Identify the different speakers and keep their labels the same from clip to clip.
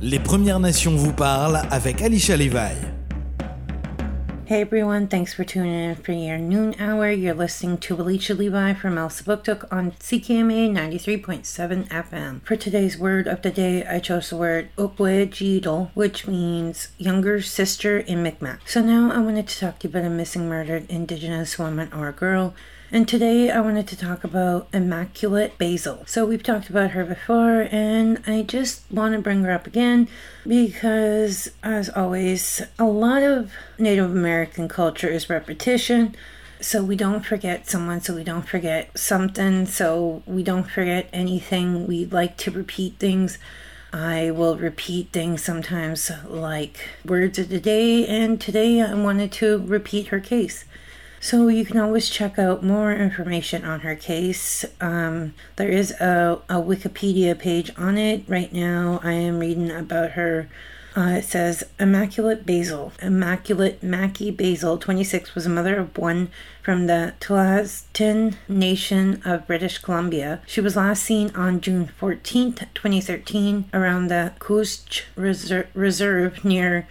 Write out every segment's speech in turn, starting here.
Speaker 1: Les Premières Nations vous parlent avec Alicia Levi.
Speaker 2: Hey everyone, thanks for tuning in for your noon hour. You're listening to Alicia Levi from Elsipogtog on CKMA 93.7 FM. For today's word of the day, I chose the word Ukwe which means younger sister in Mi'kmaq. So now I wanted to talk to you about a missing murdered indigenous woman or girl and today I wanted to talk about Immaculate Basil. So we've talked about her before, and I just want to bring her up again because, as always, a lot of Native American culture is repetition. So we don't forget someone, so we don't forget something, so we don't forget anything. We like to repeat things. I will repeat things sometimes like words of the day, and today I wanted to repeat her case. So you can always check out more information on her case. Um, there is a, a Wikipedia page on it right now. I am reading about her. Uh, it says Immaculate Basil. Immaculate Mackie Basil, 26, was a mother of one from the Tl'azt'en Nation of British Columbia. She was last seen on June 14th, 2013, around the Couche Reserve near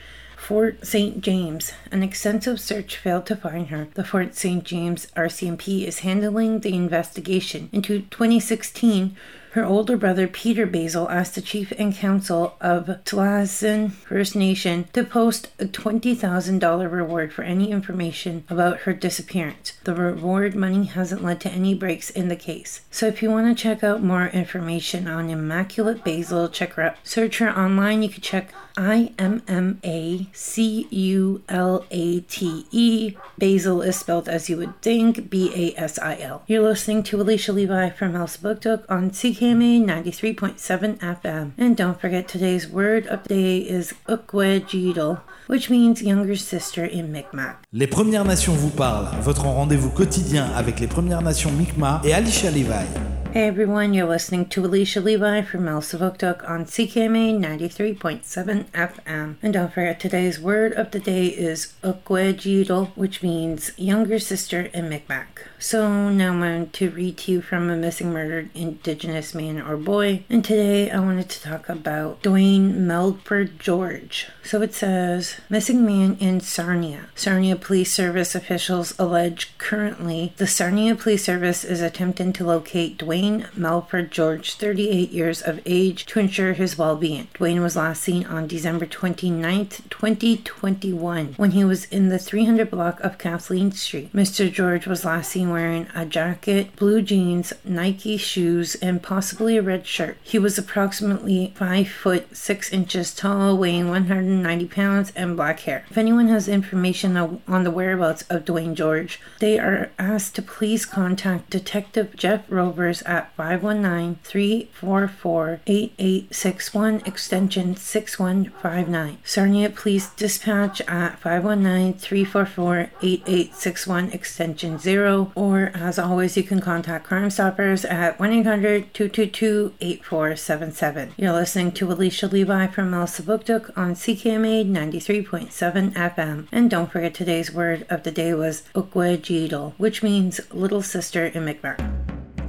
Speaker 2: Fort St. James. An extensive search failed to find her. The Fort St. James RCMP is handling the investigation. Into 2016, her older brother, Peter Basil, asked the chief and council of Tl'azt'en First Nation to post a $20,000 reward for any information about her disappearance. The reward money hasn't led to any breaks in the case. So if you want to check out more information on Immaculate Basil, check her out. Search her online. You can check I M M A C U L A T E. Basil is spelled as you would think, B A S I L. You're listening to Alicia Levi from Elsipogtog on CK KMA 93.7 FM. And don't forget today's word of the day is Ukwe which means younger sister in Mi'kmaq.
Speaker 1: Les Premières Nations vous parlent, votre rendez-vous quotidien avec les Premières Nations Mi'kmaq et Alicia Levi.
Speaker 2: Hey everyone, you're listening to Alicia Levi from Elsipogtog on CKMA 93.7 FM. And don't forget, today's word of the day is Ukwejidal, which means younger sister in Mi'kmaq. So now I'm going to read to you from a missing murdered indigenous man or boy. And today I wanted to talk about Dwayne Melford George. So it says, missing man in Sarnia. Sarnia Police Service officials allege currently the Sarnia Police Service is attempting to locate Dwayne Melford George, 38 years of age, to ensure his well being. Dwayne was last seen on December 29, 2021, when he was in the 300 block of Kathleen Street. Mr. George was last seen wearing a jacket, blue jeans, Nike shoes, and possibly a red shirt. He was approximately 5 foot 6 inches tall, weighing 190 pounds, and black hair. If anyone has information on the whereabouts of Dwayne George, they are asked to please contact Detective Jeff Rovers at at 519 344 8861, extension 6159. Sarnia Police Dispatch at 519 344 8861, extension 0. Or, as always, you can contact Crime Stoppers at 1 800 222 8477. You're listening to Alicia Levi from Elsipogtog on CKMA 93.7 FM. And don't forget today's word of the day was Ukwe which means little sister in Mi'kmaq.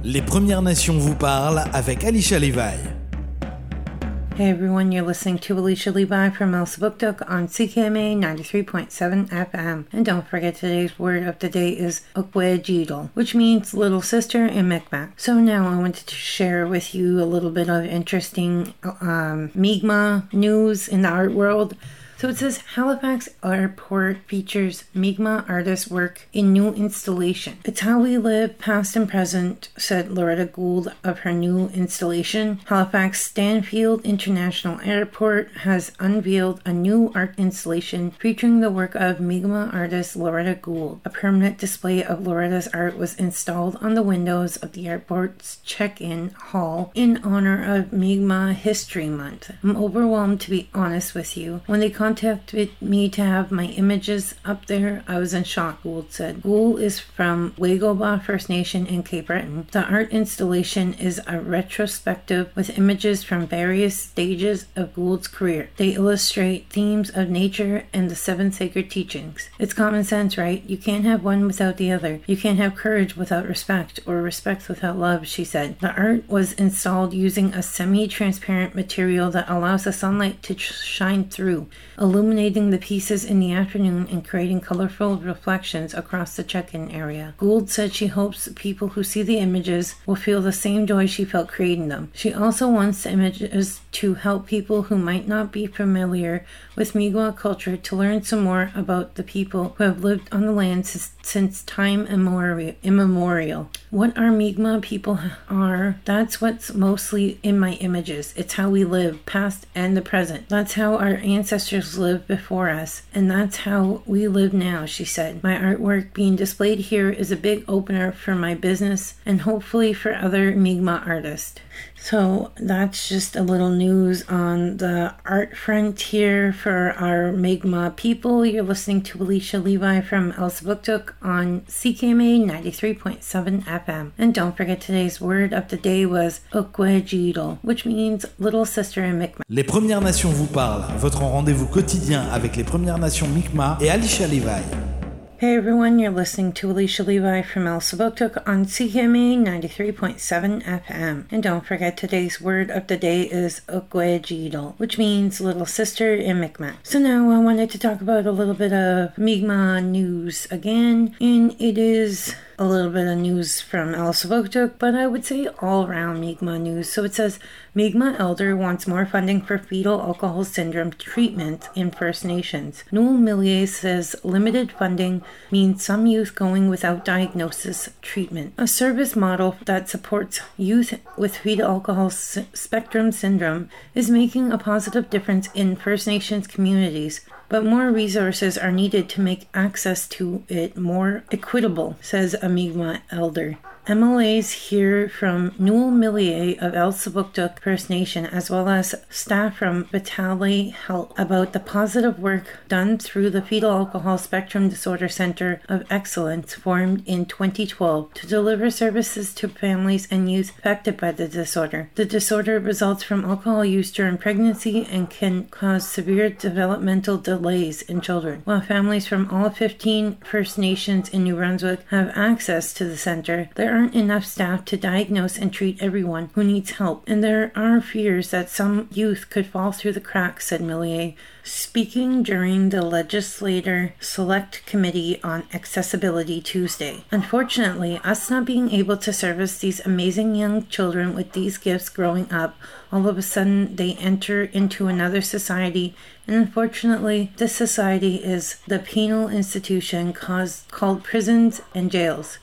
Speaker 1: Les Premières Nations vous parlent avec Alicia Levi.
Speaker 2: Hey everyone, you're listening to Alicia Levi from Elsipogtog on CKMA 93.7 FM. And don't forget today's word of the day is Okwejidal, which means little sister in Mi'kmaq. So now I wanted to share with you a little bit of interesting um, Mi'kmaq news in the art world. So it says Halifax Airport features Mi'kmaq artist work in new installation. It's how we live, past and present, said Loretta Gould of her new installation. Halifax Stanfield International Airport has unveiled a new art installation featuring the work of Mi'kmaq artist Loretta Gould. A permanent display of Loretta's art was installed on the windows of the airport's check-in hall in honor of Mi'kmaq History Month. I'm overwhelmed to be honest with you. When they me to have my images up there, I was in shock, Gould said. Gould is from Waycobah First Nation in Cape Breton. The art installation is a retrospective with images from various stages of Gould's career. They illustrate themes of nature and the seven sacred teachings. It's common sense, right? You can't have one without the other. You can't have courage without respect or respect without love, she said. The art was installed using a semi transparent material that allows the sunlight to shine through, illuminating the pieces in the afternoon and creating colorful reflections across the check in area. Gould said she hopes people who see the images will feel the same joy she felt creating them. She also wants the images to help people who might not be familiar with Mi'kmaq culture to learn some more about the people who have lived on the land since, since time immemorial. What our Mi'kmaq people are, that's what's mostly in my images. It's how we live, past and the present. That's how our ancestors lived before us, and that's how we live now, she said. My artwork being displayed here is a big opener for my business and hopefully for other Mi'kmaq artists. So that's just a little news on the art front here for our Mi'kmaq people. You're listening to Alicia Levi from Elsipogtog on CKMA 93.7 FM. And don't forget today's word of the day was Okwejidol, which means little sister in Mi'kmaq.
Speaker 1: Les Premières Nations vous parlent, votre rendez-vous quotidien avec les Premières Nations Mi'kmaq et Alicia Levi.
Speaker 2: Hey everyone, you're listening to Alicia Levi from Elsipogtog on CKMA 93.7 FM. And don't forget today's word of the day is Okwejidol, which means little sister in Mi'kmaq. So now I wanted to talk about a little bit of Mi'kmaq news again, and it is a little bit of news from Elsipogtog, but I would say all around Mi'kmaq news. So it says Mi'kmaq Elder wants more funding for fetal alcohol syndrome treatment in First Nations. Newell Millier says limited funding means some youth going without diagnosis treatment. A service model that supports youth with fetal alcohol s- spectrum syndrome is making a positive difference in First Nations communities but more resources are needed to make access to it more equitable, says a Mi'kmaq elder. MLAs hear from Newell Millier of Elsipogtog First Nation as well as staff from Vitalité Health about the positive work done through the Fetal Alcohol Spectrum Disorder Center of Excellence formed in 2012 to deliver services to families and youth affected by the disorder. The disorder results from alcohol use during pregnancy and can cause severe developmental delays in children. While families from all 15 First Nations in New Brunswick have access to the center, there aren't enough staff to diagnose and treat everyone who needs help, and there are fears that some youth could fall through the cracks, said Millier, speaking during the Legislator Select Committee on Accessibility Tuesday. Unfortunately, us not being able to service these amazing young children with these gifts growing up, all of a sudden they enter into another society and unfortunately, this society is the penal institution caused, called prisons and jails.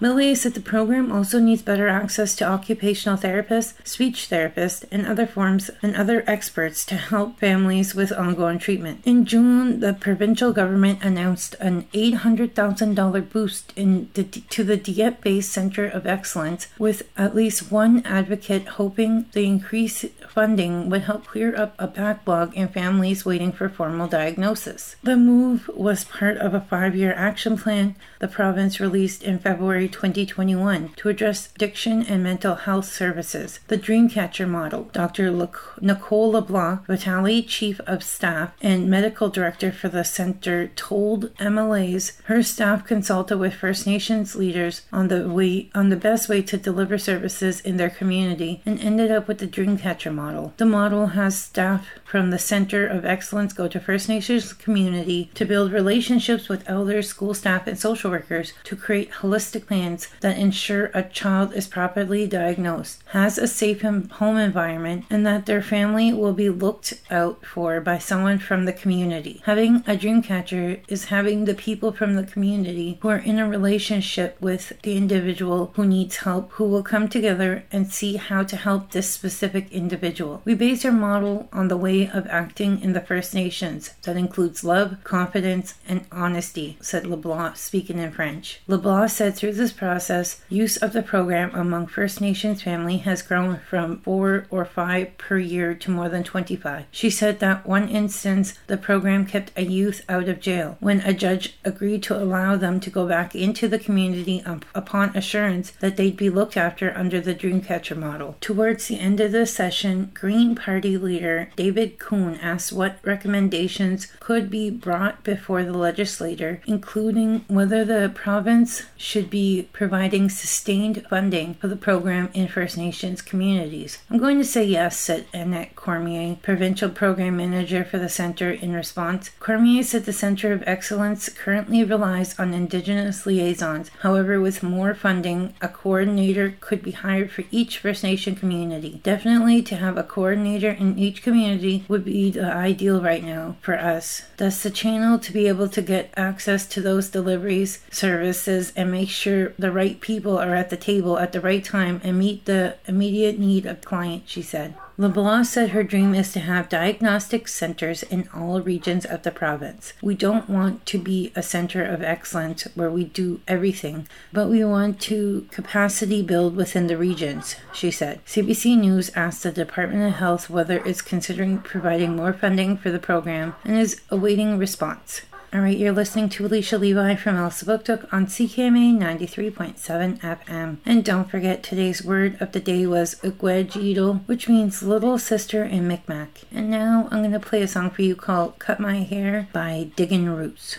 Speaker 2: Millier said the program also needs better access to occupational therapists, speech therapists, and other forms and other experts to help families with ongoing treatment. In June, the provincial government announced an $800,000 boost in the, to the Dieppe-based Center of Excellence, with at least one advocate hoping the increased funding would help clear up a backlog in families waiting for formal diagnosis. The move was part of a five-year action plan the province released in February 2021 to address addiction and mental health services. The Dreamcatcher model. Dr. Le- Nicole LeBlanc, Vitalité, Chief of Staff and Medical Director for the center, told MLAs her staff consulted with First Nations leaders on the way on the best way to deliver services in their community and ended up with the Dreamcatcher model. The model has staff from the Center of Excellence go to First Nations community to build relationships with elders, school staff, and social workers to create holistic plans that ensure a child is properly diagnosed, has a safe home environment, and that their family will be looked out for by someone from the community. Having a dream catcher is having the people from the community who are in a relationship with the individual who needs help, who will come together and see how to help this specific individual individual. We base our model on the way of acting in the First Nations that includes love, confidence, and honesty, said LeBlanc, speaking in French. LeBlanc said through this process, use of the program among First Nations family has grown from four or five per year to more than 25. She said that one instance, the program kept a youth out of jail when a judge agreed to allow them to go back into the community upon assurance that they'd be looked after under the Dreamcatcher model. Towards the end of the session, Green Party leader David Coon asked what recommendations could be brought before the legislature, including whether the province should be providing sustained funding for the program in First Nations communities. I'm going to say yes, said Annette Cormier, provincial program manager for the center, in response. Cormier said the Center of Excellence currently relies on Indigenous liaisons. However, with more funding, a coordinator could be hired for each First Nation community. Definitely to have a coordinator in each community would be the ideal right now for us. Thus, the channel to be able to get access to those deliveries, services, and make sure the right people are at the table at the right time and meet the immediate need of the client, she said. LeBlanc said her dream is to have diagnostic centers in all regions of the province. We don't want to be a center of excellence where we do everything, but we want to capacity build within the regions, she said. CBC News asked the Department of Health whether it's considering providing more funding for the program and is awaiting response. All right, you're listening to Alicia Levi from Elsipogtog on CKMA 93.7 FM. And don't forget, today's word of the day was Ugwejidal, which means little sister in Micmac. And now I'm going to play a song for you called Cut My Hair by Digging Roots.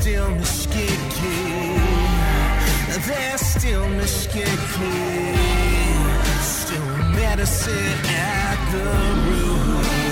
Speaker 3: Still Mesquite. There's still Mesquite. Still medicine at the root.